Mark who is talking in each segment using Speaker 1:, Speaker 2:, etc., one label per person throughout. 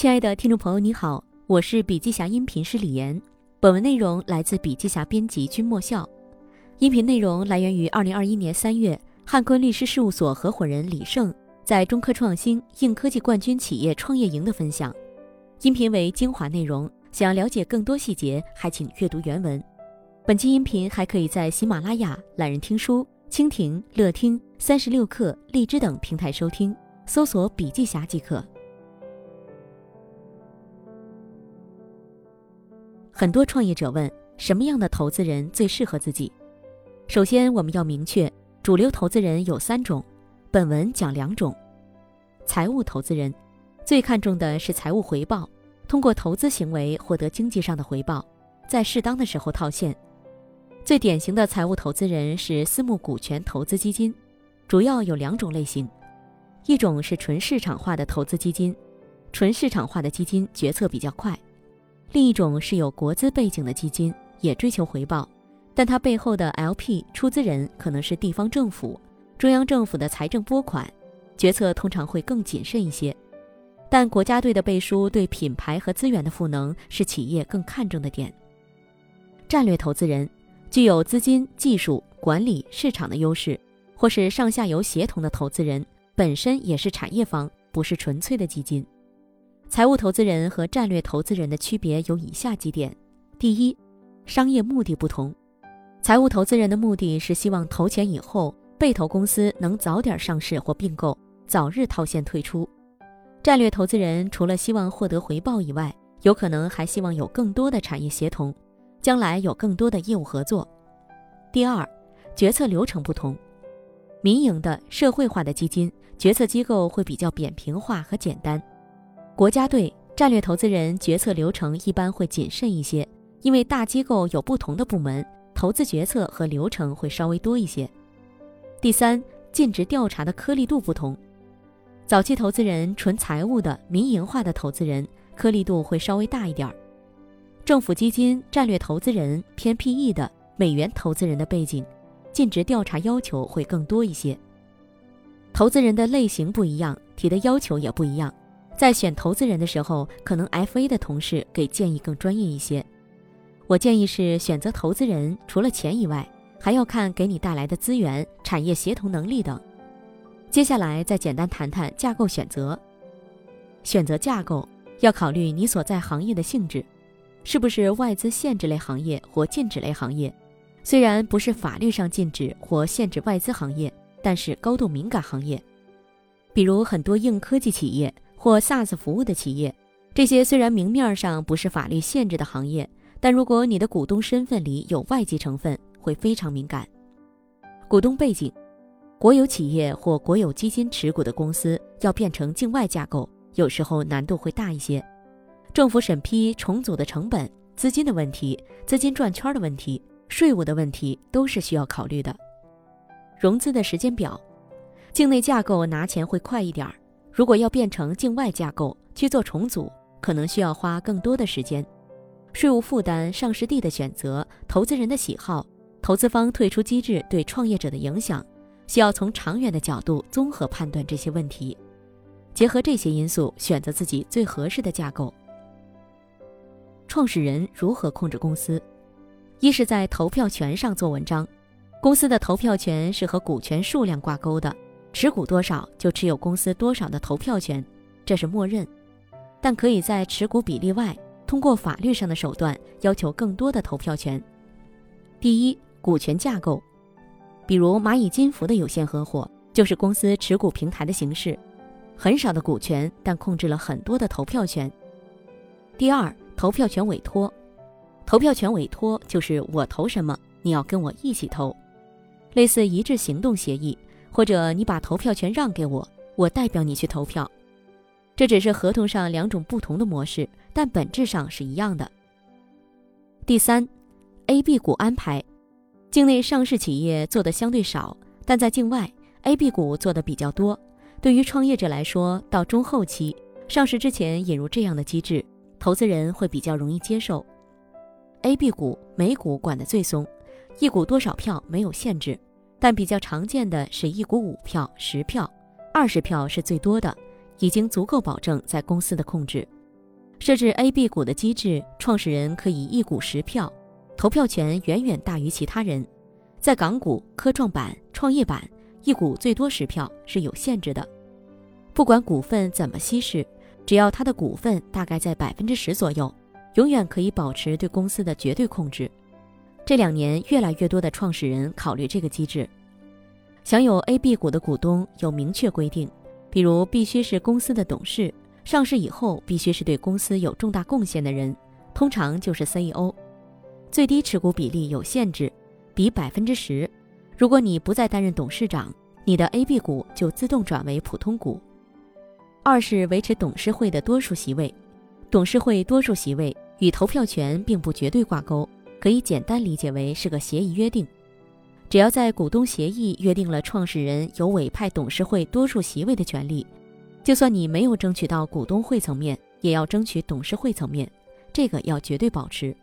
Speaker 1: 亲爱的听众朋友，你好，我是笔记侠音频师李岩。本文内容来自笔记侠编辑君莫笑，音频内容来源于二零二一年三月汉坤律师事务所合伙人李胜在中科创新硬科技冠军企业创业营的分享。音频为精华内容，想要了解更多细节，还请阅读原文。本期音频还可以在喜马拉雅、懒人听书、蜻蜓、乐听、三十六课、荔枝等平台收听，搜索“笔记侠”即可。很多创业者问：什么样的投资人最适合自己？首先，我们要明确，主流投资人有三种，本文讲两种。财务投资人最看重的是财务回报，通过投资行为获得经济上的回报，在适当的时候套现。最典型的财务投资人是私募股权投资基金，主要有两种类型，一种是纯市场化的投资基金，纯市场化的基金决策比较快。另一种是有国资背景的基金，也追求回报，但它背后的 LP 出资人可能是地方政府、中央政府的财政拨款，决策通常会更谨慎一些。但国家队的背书对品牌和资源的赋能是企业更看重的点。战略投资人具有资金、技术、管理、市场的优势，或是上下游协同的投资人，本身也是产业方，不是纯粹的基金。财务投资人和战略投资人的区别有以下几点：第一，商业目的不同。财务投资人的目的是希望投钱以后，被投公司能早点上市或并购，早日套现退出；战略投资人除了希望获得回报以外，有可能还希望有更多的产业协同，将来有更多的业务合作。第二，决策流程不同。民营的社会化的基金决策机构会比较扁平化和简单。国家队战略投资人决策流程一般会谨慎一些，因为大机构有不同的部门，投资决策和流程会稍微多一些。第三，尽职调查的颗粒度不同，早期投资人纯财务的民营化的投资人颗粒度会稍微大一点儿，政府基金战略投资人偏 PE 的美元投资人的背景，尽职调查要求会更多一些。投资人的类型不一样，提的要求也不一样。在选投资人的时候，可能 FA 的同事给建议更专业一些。我建议是选择投资人，除了钱以外，还要看给你带来的资源、产业协同能力等。接下来再简单谈谈架构选择。选择架构要考虑你所在行业的性质，是不是外资限制类行业或禁止类行业？虽然不是法律上禁止或限制外资行业，但是高度敏感行业，比如很多硬科技企业。或 SaaS 服务的企业，这些虽然明面上不是法律限制的行业，但如果你的股东身份里有外籍成分，会非常敏感。股东背景，国有企业或国有基金持股的公司要变成境外架构，有时候难度会大一些。政府审批重组的成本、资金的问题、资金转圈的问题、税务的问题都是需要考虑的。融资的时间表，境内架构拿钱会快一点儿。如果要变成境外架构去做重组，可能需要花更多的时间。税务负担、上市地的选择、投资人的喜好、投资方退出机制对创业者的影响，需要从长远的角度综合判断这些问题，结合这些因素选择自己最合适的架构。创始人如何控制公司？一是在投票权上做文章，公司的投票权是和股权数量挂钩的。持股多少就持有公司多少的投票权，这是默认，但可以在持股比例外，通过法律上的手段要求更多的投票权。第一，股权架构，比如蚂蚁金服的有限合伙就是公司持股平台的形式，很少的股权，但控制了很多的投票权。第二，投票权委托，投票权委托就是我投什么，你要跟我一起投，类似一致行动协议。或者你把投票权让给我，我代表你去投票，这只是合同上两种不同的模式，但本质上是一样的。第三，A、B 股安排，境内上市企业做的相对少，但在境外 A、B 股做的比较多。对于创业者来说，到中后期上市之前引入这样的机制，投资人会比较容易接受。A、B 股每股管得最松，一股多少票没有限制。但比较常见的是一股五票、十票、二十票是最多的，已经足够保证在公司的控制。设置 A、B 股的机制，创始人可以一股十票，投票权远远大于其他人。在港股、科创板、创业板，一股最多十票是有限制的。不管股份怎么稀释，只要他的股份大概在百分之十左右，永远可以保持对公司的绝对控制。这两年，越来越多的创始人考虑这个机制。享有 A、B 股的股东有明确规定，比如必须是公司的董事，上市以后必须是对公司有重大贡献的人，通常就是 CEO。最低持股比例有限制，比百分之十。如果你不再担任董事长，你的 A、B 股就自动转为普通股。二是维持董事会的多数席位，董事会多数席位与投票权并不绝对挂钩，可以简单理解为是个协议约定。只要在股东协议约定了创始人有委派董事会多数席位的权利，就算你没有争取到股东会层面，也要争取董事会层面，这个要绝对保持。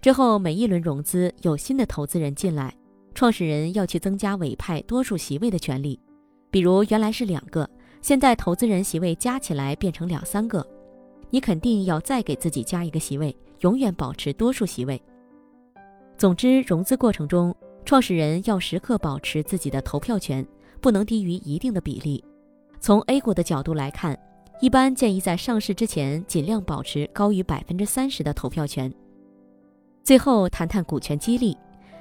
Speaker 1: 之后每一轮融资有新的投资人进来，创始人要去增加委派多数席位的权利，比如原来是两个，现在投资人席位加起来变成两三个，你肯定要再给自己加一个席位，永远保持多数席位。总之，融资过程中。创始人要时刻保持自己的投票权，不能低于一定的比例。从 A 股的角度来看，一般建议在上市之前尽量保持高于百分之三十的投票权。最后谈谈股权激励，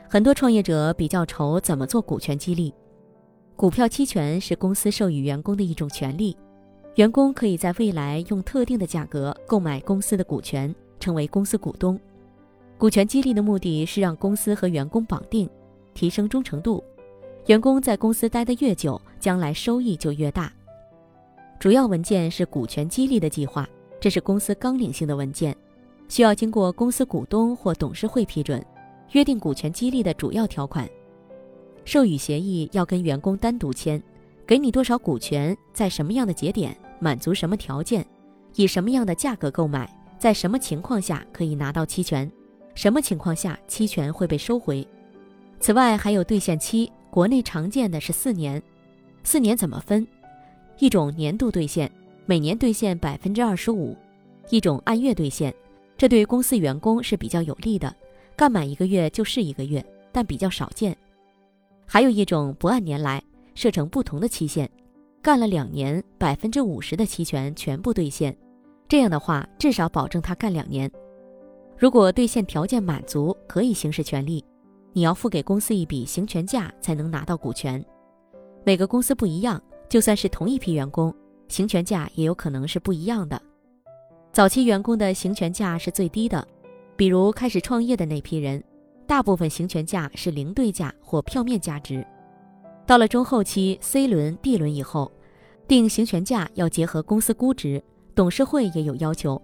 Speaker 1: 很多创业者比较愁怎么做股权激励。股票期权是公司授予员工的一种权利，员工可以在未来用特定的价格购买公司的股权，成为公司股东。股权激励的目的是让公司和员工绑定。提升忠诚度，员工在公司待得越久，将来收益就越大。主要文件是股权激励的计划，这是公司纲领性的文件，需要经过公司股东或董事会批准，约定股权激励的主要条款。授予协议要跟员工单独签，给你多少股权，在什么样的节点，满足什么条件，以什么样的价格购买，在什么情况下可以拿到期权，什么情况下期权会被收回。此外，还有兑现期，国内常见的是四年。四年怎么分？一种年度兑现，每年兑现百分之二十五；一种按月兑现，这对公司员工是比较有利的，干满一个月就是一个月，但比较少见。还有一种不按年来，设成不同的期限，干了两年，百分之五十的期权全部兑现，这样的话至少保证他干两年。如果兑现条件满足，可以行使权利。你要付给公司一笔行权价才能拿到股权，每个公司不一样，就算是同一批员工，行权价也有可能是不一样的。早期员工的行权价是最低的，比如开始创业的那批人，大部分行权价是零对价或票面价值。到了中后期 C 轮、D 轮以后，定行权价要结合公司估值，董事会也有要求，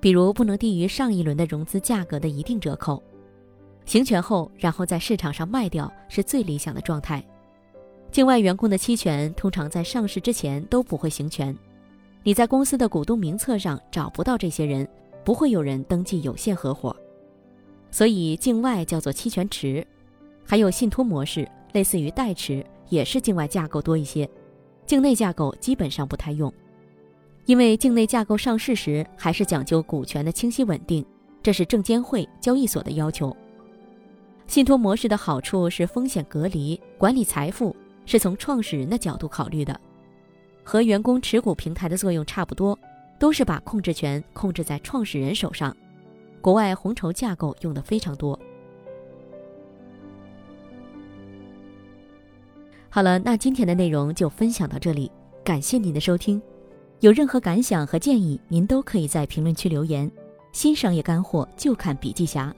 Speaker 1: 比如不能低于上一轮的融资价格的一定折扣。行权后，然后在市场上卖掉是最理想的状态。境外员工的期权通常在上市之前都不会行权，你在公司的股东名册上找不到这些人，不会有人登记有限合伙。所以境外叫做期权池，还有信托模式，类似于代持，也是境外架构多一些。境内架构基本上不太用，因为境内架构上市时还是讲究股权的清晰稳定，这是证监会、交易所的要求。信托模式的好处是风险隔离，管理财富是从创始人的角度考虑的，和员工持股平台的作用差不多，都是把控制权控制在创始人手上。国外红筹架构用的非常多。好了，那今天的内容就分享到这里，感谢您的收听。有任何感想和建议，您都可以在评论区留言。新商业干货就看笔记侠。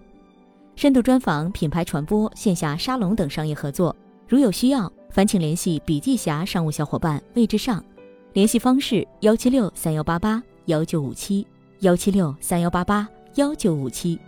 Speaker 1: 深度专访、品牌传播、线下沙龙等商业合作，如有需要，烦请联系笔记侠商务小伙伴魏志尚，联系方式：幺七六三幺八八幺九五七，幺七六三幺八八幺九五七。